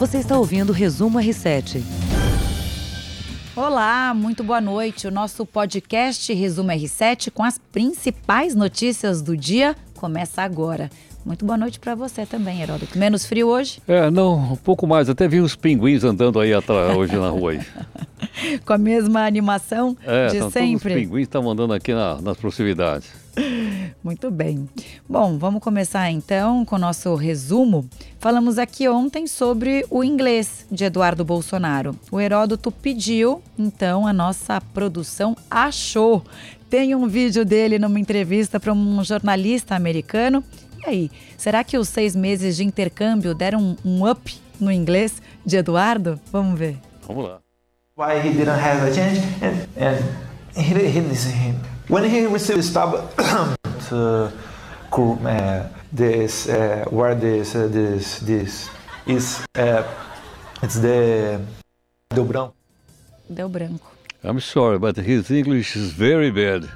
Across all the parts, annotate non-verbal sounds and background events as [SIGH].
Você está ouvindo o Resumo R7. Olá, muito boa noite. O nosso podcast Resumo R7 com as principais notícias do dia começa agora. Muito boa noite para você também, Heródoto. Menos frio hoje? É, não, um pouco mais. Até vi os pinguins andando aí atrás, hoje na rua. Aí. [LAUGHS] Com a mesma animação é, de então, sempre? Os pinguins estão andando aqui na, nas proximidades. [LAUGHS] Muito bem. Bom, vamos começar então com o nosso resumo. Falamos aqui ontem sobre o inglês de Eduardo Bolsonaro. O Heródoto pediu, então a nossa produção achou. Tem um vídeo dele numa entrevista para um jornalista americano e aí, será que os seis meses de intercâmbio deram um, up no inglês de Eduardo? Vamos ver. Vamos lá. Why he didn't have a change and, and he, he, he, when he received stop to uh, this uh, [COUGHS] [COUGHS] where this uh, this this is uh, it's the deu branco. Deu branco. I'm sorry, but his English is very bad.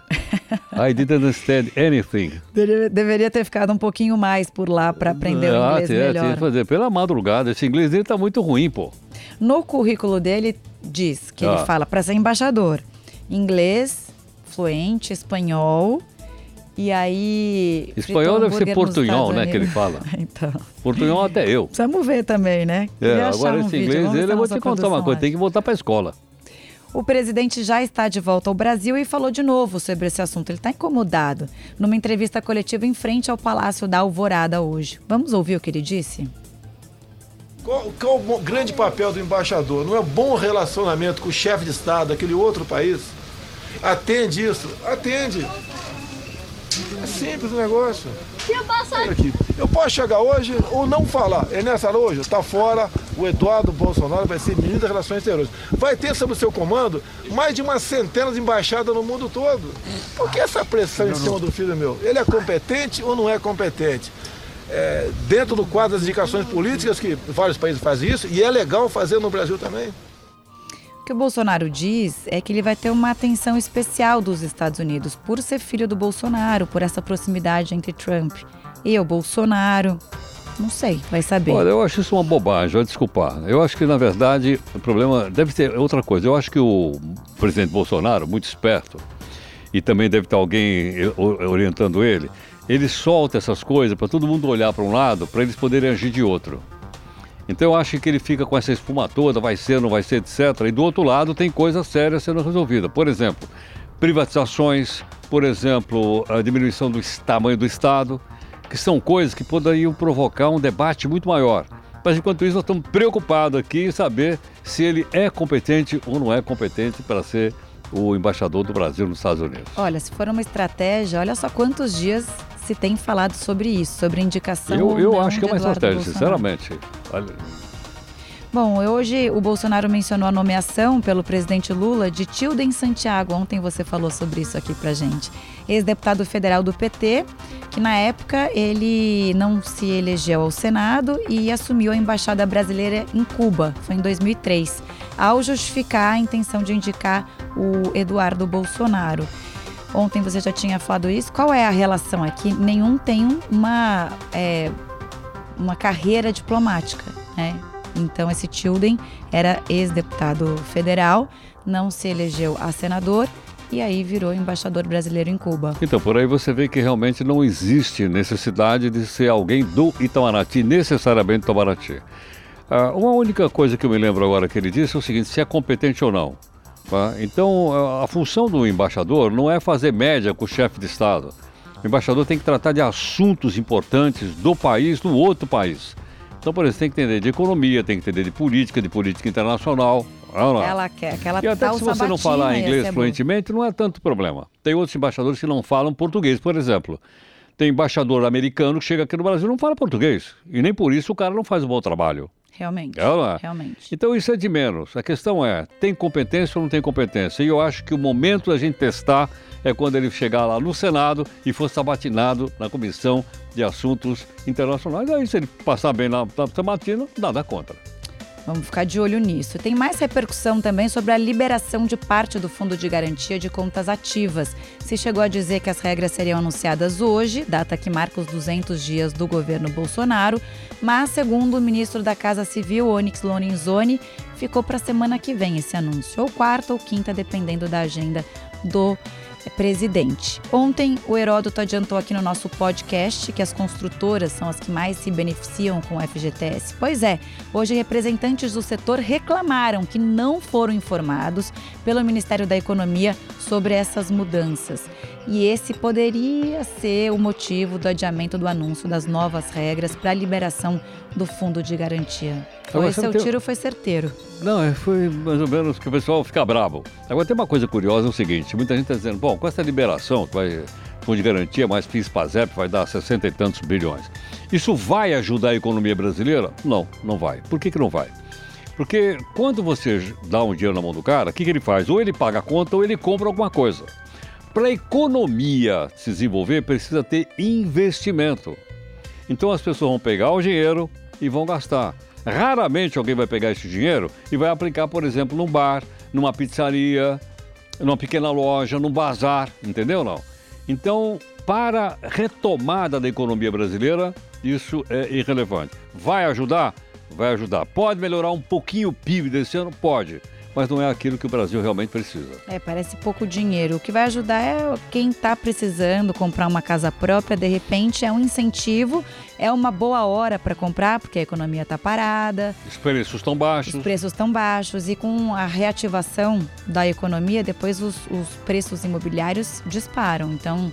I didn't understand anything. [LAUGHS] Deveria ter ficado um pouquinho mais por lá para aprender ah, o inglês é, melhor. Tinha que fazer pela madrugada. Esse inglês dele tá muito ruim, pô. No currículo dele diz que ah. ele fala para ser embaixador, inglês fluente, espanhol. E aí. Espanhol deve ser portunhol, né? Que ele fala. [LAUGHS] então. Portunhol até eu. Precisamos ver também, né? É, agora um esse inglês dele, eu vou te contar uma coisa: tem que voltar para a escola. O presidente já está de volta ao Brasil e falou de novo sobre esse assunto. Ele está incomodado numa entrevista coletiva em frente ao Palácio da Alvorada hoje. Vamos ouvir o que ele disse? Qual, qual o grande papel do embaixador? Não é bom relacionamento com o chefe de Estado daquele outro país? Atende isso? Atende. É simples o negócio. Eu posso chegar hoje ou não falar. É nessa hoje, está fora. O Eduardo Bolsonaro vai ser ministro das Relações Exteriores. Vai ter sob o seu comando mais de uma centena de embaixadas no mundo todo. Por que essa pressão em cima do filho meu? Ele é competente ou não é competente? É, dentro do quadro das indicações políticas, que vários países fazem isso, e é legal fazer no Brasil também. O que o Bolsonaro diz é que ele vai ter uma atenção especial dos Estados Unidos por ser filho do Bolsonaro, por essa proximidade entre Trump e o Bolsonaro. Não sei, vai saber. Olha, eu acho isso uma bobagem, vai desculpar. Eu acho que, na verdade, o problema deve ter outra coisa. Eu acho que o presidente Bolsonaro, muito esperto, e também deve ter alguém orientando ele, ele solta essas coisas para todo mundo olhar para um lado, para eles poderem agir de outro. Então eu acho que ele fica com essa espuma toda, vai ser, não vai ser, etc. E do outro lado tem coisas sérias sendo resolvidas. Por exemplo, privatizações, por exemplo, a diminuição do tamanho do Estado, que são coisas que poderiam provocar um debate muito maior. Mas enquanto isso, nós estamos preocupados aqui em saber se ele é competente ou não é competente para ser o embaixador do Brasil nos Estados Unidos. Olha, se for uma estratégia, olha só quantos dias se tem falado sobre isso, sobre indicação. Eu, eu acho que é uma estratégia, Bolsonaro. sinceramente. Bom, hoje o Bolsonaro mencionou a nomeação pelo presidente Lula de Tilden Santiago. Ontem você falou sobre isso aqui pra gente. Ex-deputado federal do PT, que na época ele não se elegeu ao Senado e assumiu a embaixada brasileira em Cuba. Foi em 2003, ao justificar a intenção de indicar o Eduardo Bolsonaro. Ontem você já tinha falado isso. Qual é a relação aqui? Nenhum tem uma, é, uma carreira diplomática, né? Então, esse Tilden era ex-deputado federal, não se elegeu a senador e aí virou embaixador brasileiro em Cuba. Então, por aí você vê que realmente não existe necessidade de ser alguém do Itamaraty, necessariamente do Itamaraty. Ah, uma única coisa que eu me lembro agora que ele disse é o seguinte: se é competente ou não. Tá? Então, a função do embaixador não é fazer média com o chefe de Estado. O embaixador tem que tratar de assuntos importantes do país, do outro país. Então, por exemplo, tem que entender de economia, tem que entender de política, de política internacional. Ela quer, E até se você não falar inglês fluentemente, não é tanto problema. Tem outros embaixadores que não falam português, por exemplo. Tem embaixador americano que chega aqui no Brasil e não fala português. E nem por isso o cara não faz um bom trabalho. Realmente. É, realmente. Então isso é de menos. A questão é, tem competência ou não tem competência? E eu acho que o momento da gente testar é quando ele chegar lá no Senado e for sabatinado na Comissão de Assuntos Internacionais. Aí se ele passar bem na, na sabatina, nada contra. Vamos ficar de olho nisso. Tem mais repercussão também sobre a liberação de parte do Fundo de Garantia de Contas Ativas. Se chegou a dizer que as regras seriam anunciadas hoje, data que marca os 200 dias do governo Bolsonaro, mas, segundo o ministro da Casa Civil, Onyx Lorenzoni, ficou para a semana que vem esse anúncio, ou quarta ou quinta, dependendo da agenda do presidente. Ontem, o Heródoto adiantou aqui no nosso podcast que as construtoras são as que mais se beneficiam com o FGTS. Pois é, hoje representantes do setor reclamaram que não foram informados pelo Ministério da Economia sobre essas mudanças. E esse poderia ser o motivo do adiamento do anúncio das novas regras para a liberação do fundo de garantia. Foi seu tem... tiro foi certeiro. Não, é, foi mais ou menos que o pessoal fica bravo. Agora tem uma coisa curiosa, é o seguinte, muita gente está dizendo, bom, com essa liberação, que vai fundo de garantia mais PIS PASEP vai dar 60 e tantos bilhões. Isso vai ajudar a economia brasileira? Não, não vai. Por que, que não vai? Porque quando você dá um dinheiro na mão do cara, o que, que ele faz? Ou ele paga a conta ou ele compra alguma coisa. Para a economia se desenvolver, precisa ter investimento. Então as pessoas vão pegar o dinheiro e vão gastar. Raramente alguém vai pegar esse dinheiro e vai aplicar, por exemplo, num bar, numa pizzaria, numa pequena loja, num bazar, entendeu não? Então, para retomada da economia brasileira, isso é irrelevante. Vai ajudar? Vai ajudar. Pode melhorar um pouquinho o PIB desse ano? Pode mas não é aquilo que o Brasil realmente precisa. É, parece pouco dinheiro. O que vai ajudar é quem está precisando comprar uma casa própria, de repente é um incentivo, é uma boa hora para comprar, porque a economia está parada. Os preços estão baixos. Os preços estão baixos e com a reativação da economia, depois os, os preços imobiliários disparam. Então,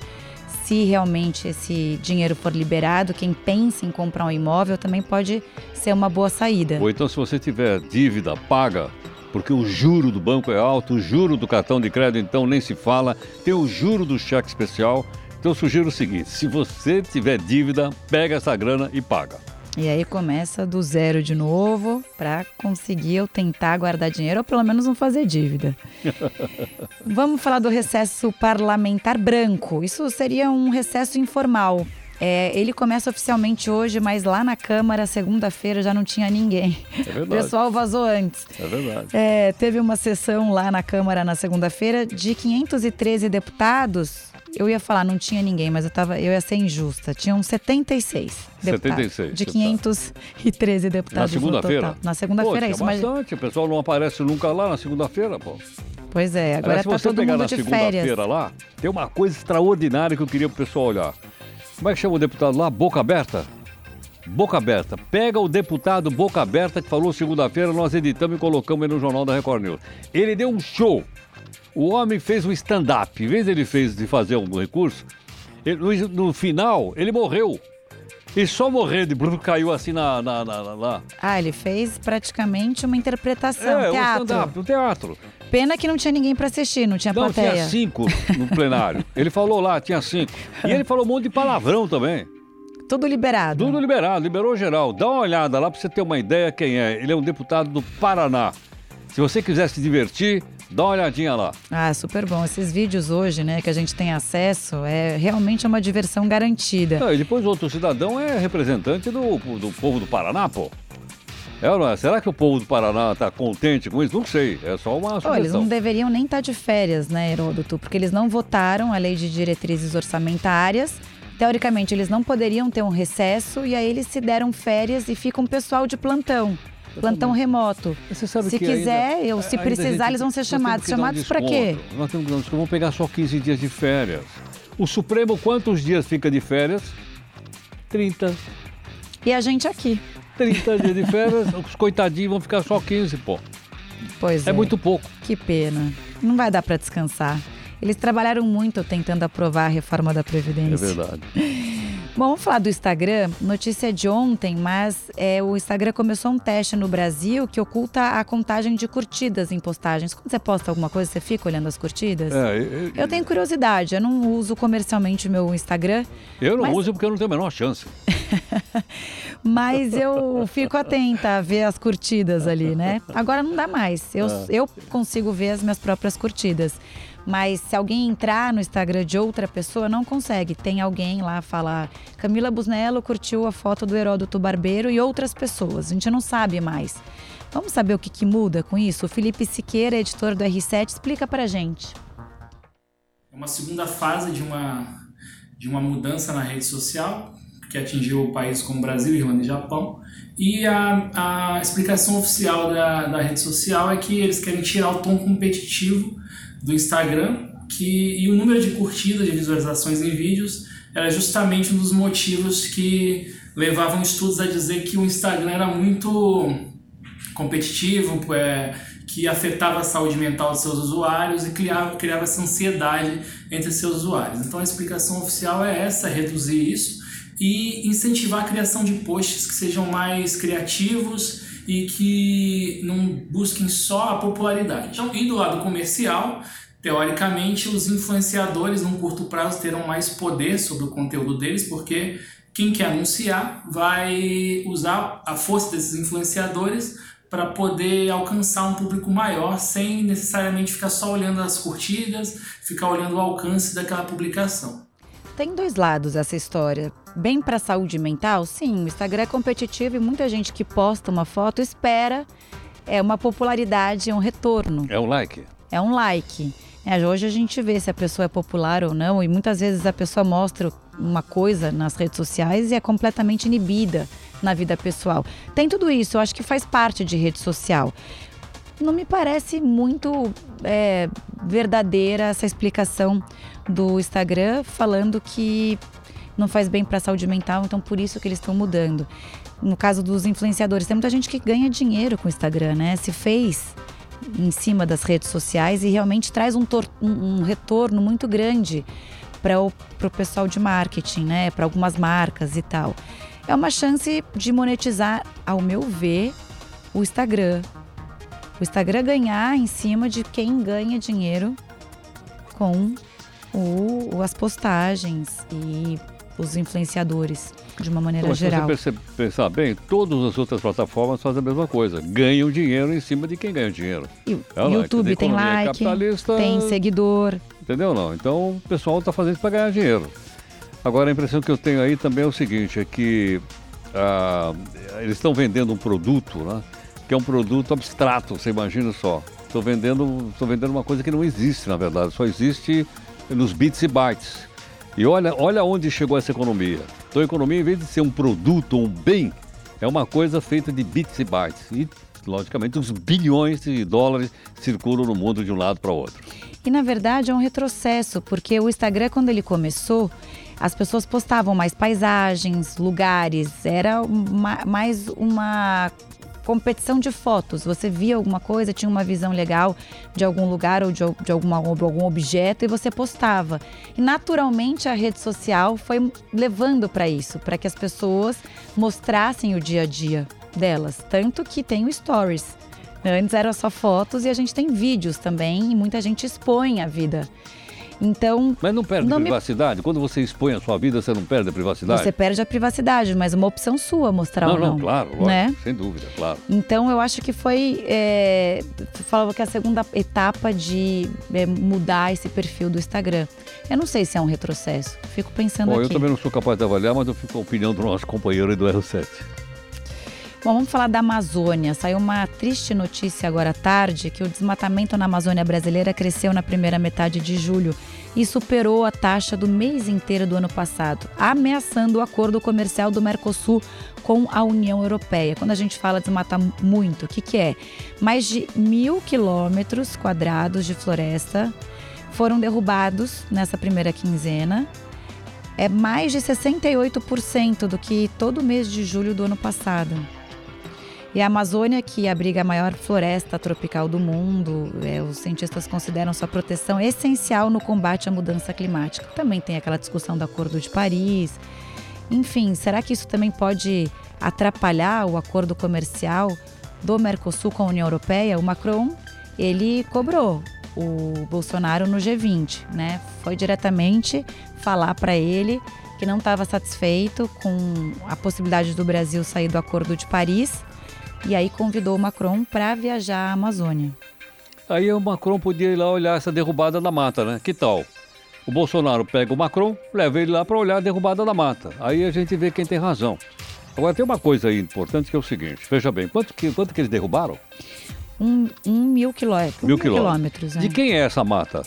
se realmente esse dinheiro for liberado, quem pensa em comprar um imóvel também pode ser uma boa saída. Ou então, se você tiver dívida paga, porque o juro do banco é alto, o juro do cartão de crédito então nem se fala, tem o juro do cheque especial. Então eu sugiro o seguinte: se você tiver dívida, pega essa grana e paga. E aí começa do zero de novo para conseguir eu tentar guardar dinheiro ou pelo menos não fazer dívida. [LAUGHS] Vamos falar do recesso parlamentar branco. Isso seria um recesso informal. É, ele começa oficialmente hoje, mas lá na Câmara, segunda-feira, já não tinha ninguém. É [LAUGHS] verdade. O pessoal vazou antes. É verdade. É, teve uma sessão lá na Câmara na segunda-feira de 513 deputados. Eu ia falar, não tinha ninguém, mas eu, tava, eu ia ser injusta. Tinham 76 deputados. 76. De 513 tá. deputados. Na segunda-feira? Na segunda-feira, é isso. bastante. Mas... O pessoal não aparece nunca lá na segunda-feira, pô. Pois é, agora está todo mundo de férias. Se você pegar na segunda-feira lá, tem uma coisa extraordinária que eu queria para o pessoal olhar. Como é que chama o deputado lá? Boca Aberta? Boca Aberta. Pega o deputado Boca Aberta que falou segunda-feira, nós editamos e colocamos no Jornal da Record News. Ele deu um show. O homem fez um stand-up. Em vez ele fez de fazer um recurso, ele, no, no, final ele morreu. E só morreu de Bruno caiu assim na, na, na, na, lá. Ah, ele fez praticamente uma interpretação, é, teatro. Um stand-up, um teatro. Pena que não tinha ninguém para assistir, não tinha não, plateia. tinha cinco no plenário. [LAUGHS] ele falou lá, tinha cinco. E ele falou um monte de palavrão também. Tudo liberado. Tudo liberado, liberou geral. Dá uma olhada lá para você ter uma ideia quem é. Ele é um deputado do Paraná. Se você quiser se divertir, dá uma olhadinha lá. Ah, super bom. Esses vídeos hoje, né, que a gente tem acesso, é realmente uma diversão garantida. E depois outro cidadão é representante do, do povo do Paraná, pô. É é? Será que o povo do Paraná está contente com isso? Não sei, é só uma sugestão. Oh, eles não deveriam nem estar tá de férias, né, Heródoto? Porque eles não votaram a lei de diretrizes orçamentárias. Teoricamente, eles não poderiam ter um recesso e aí eles se deram férias e ficam pessoal de plantão. Plantão remoto. se quiser, ainda, eu, se precisar, gente, eles vão ser chamados. Chamados um para quê? Nós temos que vamos pegar só 15 dias de férias. O Supremo, quantos dias fica de férias? 30. E a gente aqui. 30 dias de férias, [LAUGHS] os coitadinhos vão ficar só 15, pô. Pois é. É muito pouco. Que pena. Não vai dar para descansar. Eles trabalharam muito tentando aprovar a reforma da Previdência. É verdade. [LAUGHS] Bom, vamos falar do Instagram. Notícia de ontem, mas é, o Instagram começou um teste no Brasil que oculta a contagem de curtidas em postagens. Quando você posta alguma coisa, você fica olhando as curtidas? É, eu, eu tenho curiosidade. Eu não uso comercialmente o meu Instagram. Eu não mas... uso porque eu não tenho a menor chance. [LAUGHS] mas eu fico atenta a ver as curtidas ali, né? Agora não dá mais. Eu, é. eu consigo ver as minhas próprias curtidas. Mas se alguém entrar no Instagram de outra pessoa, não consegue. Tem alguém lá falar: Camila Busnello curtiu a foto do Heródoto Barbeiro e outras pessoas. A gente não sabe mais. Vamos saber o que, que muda com isso? O Felipe Siqueira, editor do R7, explica pra gente. É uma segunda fase de uma, de uma mudança na rede social que atingiu países como Brasil, Irlanda e Japão. E a, a explicação oficial da, da rede social é que eles querem tirar o tom competitivo do Instagram que, e o número de curtidas, de visualizações em vídeos era justamente um dos motivos que levavam estudos a dizer que o Instagram era muito competitivo, é, que afetava a saúde mental dos seus usuários e criava, criava essa ansiedade entre seus usuários. Então a explicação oficial é essa, reduzir isso e incentivar a criação de posts que sejam mais criativos e que não busquem só a popularidade. Então, e do lado comercial, teoricamente, os influenciadores, num curto prazo, terão mais poder sobre o conteúdo deles, porque quem quer anunciar vai usar a força desses influenciadores para poder alcançar um público maior sem necessariamente ficar só olhando as curtidas, ficar olhando o alcance daquela publicação. Tem dois lados essa história. Bem para a saúde mental, sim, o Instagram é competitivo e muita gente que posta uma foto espera é uma popularidade, é um retorno. É um like. É um like. É, hoje a gente vê se a pessoa é popular ou não, e muitas vezes a pessoa mostra uma coisa nas redes sociais e é completamente inibida na vida pessoal. Tem tudo isso, eu acho que faz parte de rede social. Não me parece muito é, verdadeira essa explicação do Instagram falando que não faz bem para a saúde mental, então por isso que eles estão mudando. No caso dos influenciadores, tem muita gente que ganha dinheiro com o Instagram, né? Se fez em cima das redes sociais e realmente traz um, um, retorno muito grande para o pessoal de marketing, né? Para algumas marcas e tal. É uma chance de monetizar, ao meu ver, o Instagram. O Instagram ganhar em cima de quem ganha dinheiro com o, as postagens e os influenciadores de uma maneira Mas geral. Se você pensar bem, todas as outras plataformas fazem a mesma coisa. Ganham dinheiro em cima de quem ganha dinheiro. E, é YouTube tem like, tem seguidor. Entendeu não? Então o pessoal está fazendo isso para ganhar dinheiro. Agora a impressão que eu tenho aí também é o seguinte, é que ah, eles estão vendendo um produto, né? Que é um produto abstrato, você imagina só. Estou vendendo, vendendo uma coisa que não existe, na verdade, só existe nos bits e bytes. E olha, olha onde chegou essa economia. Então a economia, em vez de ser um produto, um bem, é uma coisa feita de bits e bytes. E, logicamente, os bilhões de dólares circulam no mundo de um lado para o outro. E, na verdade, é um retrocesso, porque o Instagram, quando ele começou, as pessoas postavam mais paisagens, lugares, era uma, mais uma competição de fotos. Você via alguma coisa, tinha uma visão legal de algum lugar ou de, de alguma, algum objeto e você postava. E naturalmente a rede social foi levando para isso, para que as pessoas mostrassem o dia a dia delas. Tanto que tem o Stories. Antes eram só fotos e a gente tem vídeos também e muita gente expõe a vida. Então. Mas não perde não privacidade? Me... Quando você expõe a sua vida, você não perde a privacidade? Você perde a privacidade, mas uma opção sua mostrar não, ou não. Não, claro, lógico, né? sem dúvida, claro. Então eu acho que foi. É, falava que a segunda etapa de é, mudar esse perfil do Instagram. Eu não sei se é um retrocesso. Fico pensando Bom, aqui. Eu também não sou capaz de avaliar, mas eu fico com a opinião do nosso companheiro e do R7. Bom, vamos falar da Amazônia. Saiu uma triste notícia agora à tarde que o desmatamento na Amazônia brasileira cresceu na primeira metade de julho e superou a taxa do mês inteiro do ano passado, ameaçando o acordo comercial do Mercosul com a União Europeia. Quando a gente fala desmatar muito, o que, que é? Mais de mil quilômetros quadrados de floresta foram derrubados nessa primeira quinzena. É mais de 68% do que todo mês de julho do ano passado. E a Amazônia, que abriga a maior floresta tropical do mundo, é, os cientistas consideram sua proteção essencial no combate à mudança climática. Também tem aquela discussão do Acordo de Paris. Enfim, será que isso também pode atrapalhar o acordo comercial do Mercosul com a União Europeia? O Macron, ele cobrou o Bolsonaro no G20, né? Foi diretamente falar para ele que não estava satisfeito com a possibilidade do Brasil sair do Acordo de Paris e aí convidou o Macron para viajar à Amazônia. Aí o Macron podia ir lá olhar essa derrubada da mata, né? Que tal? O Bolsonaro pega o Macron, leva ele lá para olhar a derrubada da mata. Aí a gente vê quem tem razão. Agora tem uma coisa aí importante que é o seguinte: veja bem, quanto que, quanto que eles derrubaram? Um, um mil, quilômetros. Mil quilômetros. De é. quem é essa mata?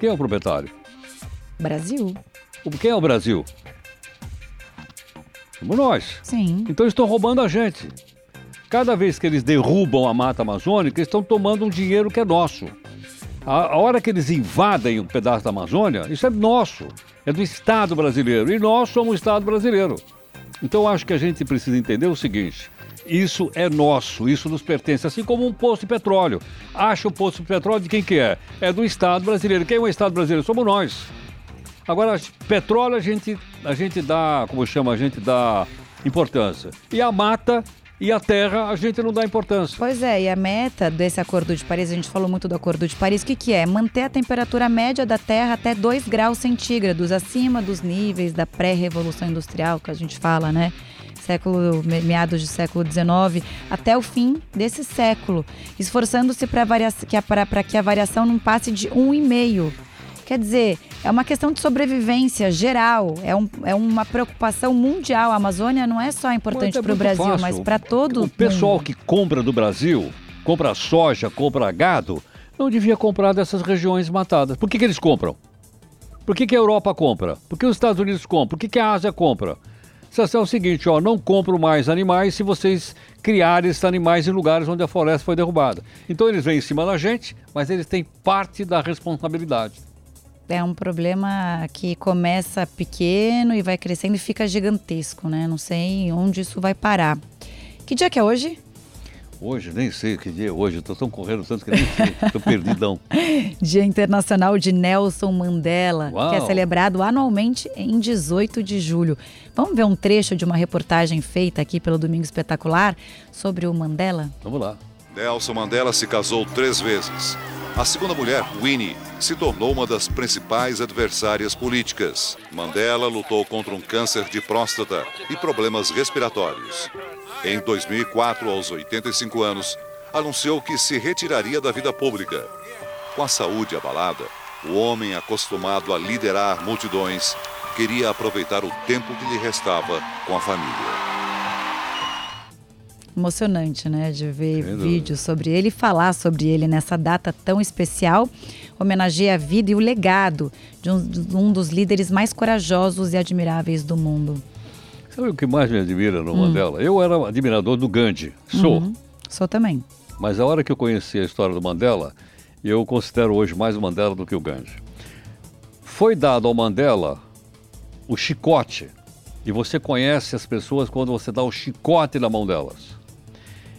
Quem é o proprietário? Brasil. O- Quem é o Brasil? Somos nós. Sim. Então eles estão roubando a gente. Cada vez que eles derrubam a mata amazônica, estão tomando um dinheiro que é nosso. A, a hora que eles invadem um pedaço da Amazônia, isso é nosso. É do Estado brasileiro. E nós somos Estado brasileiro. Então acho que a gente precisa entender o seguinte: isso é nosso, isso nos pertence, assim como um poço de petróleo. Acha o poço de petróleo de quem que é? É do Estado brasileiro. Quem é o Estado brasileiro? Somos nós. Agora, petróleo a gente, a gente dá, como chama, a gente dá importância. E a mata e a terra a gente não dá importância. Pois é, e a meta desse Acordo de Paris, a gente falou muito do Acordo de Paris, o que, que é? Manter a temperatura média da Terra até 2 graus centígrados, acima dos níveis da pré-revolução industrial, que a gente fala, né? Século, me- meados de século XIX, até o fim desse século, esforçando-se para que, que a variação não passe de 1,5. Quer dizer, é uma questão de sobrevivência geral, é, um- é uma preocupação mundial. A Amazônia não é só importante é para o Brasil, fácil. mas para todo O pessoal mundo. que compra do Brasil, compra soja, compra gado, não devia comprar dessas regiões matadas. Por que, que eles compram? Por que, que a Europa compra? Por que os Estados Unidos compram? Por que, que a Ásia compra? Isso é o seguinte, ó, não compro mais animais se vocês criarem esses animais em lugares onde a floresta foi derrubada. Então eles vêm em cima da gente, mas eles têm parte da responsabilidade. É um problema que começa pequeno e vai crescendo e fica gigantesco, né? Não sei onde isso vai parar. Que dia que é hoje? Hoje, nem sei que dia é hoje, estou tão correndo tanto que nem sei, estou perdidão. [LAUGHS] Dia Internacional de Nelson Mandela, Uau. que é celebrado anualmente em 18 de julho. Vamos ver um trecho de uma reportagem feita aqui pelo Domingo Espetacular sobre o Mandela? Vamos lá. Nelson Mandela se casou três vezes. A segunda mulher, Winnie, se tornou uma das principais adversárias políticas. Mandela lutou contra um câncer de próstata e problemas respiratórios. Em 2004, aos 85 anos, anunciou que se retiraria da vida pública. Com a saúde abalada, o homem acostumado a liderar multidões queria aproveitar o tempo que lhe restava com a família. Emocionante, né? De ver dúvida. vídeos sobre ele e falar sobre ele nessa data tão especial. Homenageia a vida e o legado de um, de um dos líderes mais corajosos e admiráveis do mundo. Sabe o que mais me admira Hum. no Mandela? Eu era admirador do Gandhi, sou. Uhum. Sou também. Mas a hora que eu conheci a história do Mandela, eu considero hoje mais o Mandela do que o Gandhi. Foi dado ao Mandela o chicote. E você conhece as pessoas quando você dá o chicote na mão delas.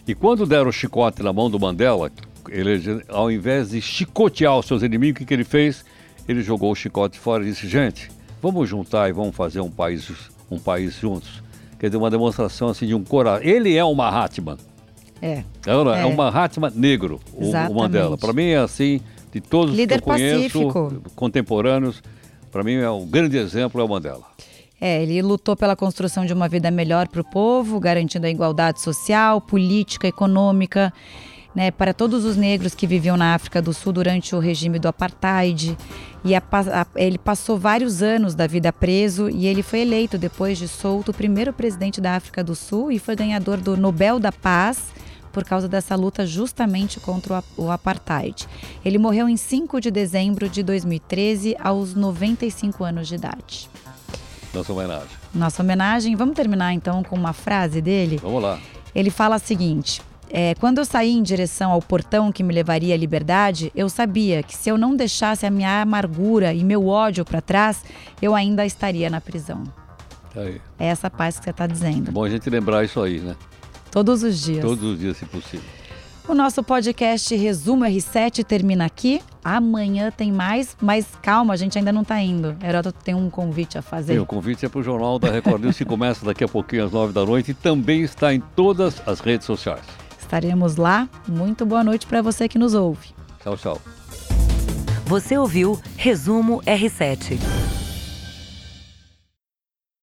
E quando deram o chicote na mão do Mandela, ele, ao invés de chicotear os seus inimigos, o que, ele fez? Ele jogou o chicote fora e disse: gente, vamos juntar e vamos fazer um país, um país juntos. Quer dizer, uma demonstração assim de um coração. Ele é um Mahatma. É. É, ou não é? É. é um Mahatma negro, o- o. Mandela. Para mim é assim, de todos Líder que eu conheço, pacífico. contemporâneos, para mim é um grande exemplo é o Mandela. É, ele lutou pela construção de uma vida melhor para o povo, garantindo a igualdade social, política, econômica, né, para todos os negros que viviam na África do Sul durante o regime do apartheid. E a a- ele passou vários anos da vida preso e ele foi eleito depois de solto o primeiro presidente da África do Sul e foi ganhador do Nobel da Paz por causa dessa luta justamente contra o apartheid. Ele morreu em 5 de dezembro de 2013 aos 95 anos de idade Nossa homenagem. nossa homenagem. Vamos terminar então com uma frase dele. Vamos lá. Ele fala o seguinte: é, quando eu saí em direção ao portão que me levaria à liberdade, eu sabia que se eu não deixasse a minha amargura e meu ódio para trás, eu ainda estaria na prisão. Tá aí. É essa paz que você está dizendo. Bom a gente lembrar isso aí, né? Todos os dias. Todos os dias, se possível. O nosso podcast Resumo R7 termina aqui. Amanhã tem mais, mas calma, a gente ainda não está indo. Heródoto tem um convite a fazer. Sim, o convite é para o Jornal da Record News, que começa daqui a pouquinho às nove da noite e também está em todas as redes sociais. Estaremos lá. Muito boa noite para você que nos ouve. Tchau, tchau. Você ouviu Resumo R7.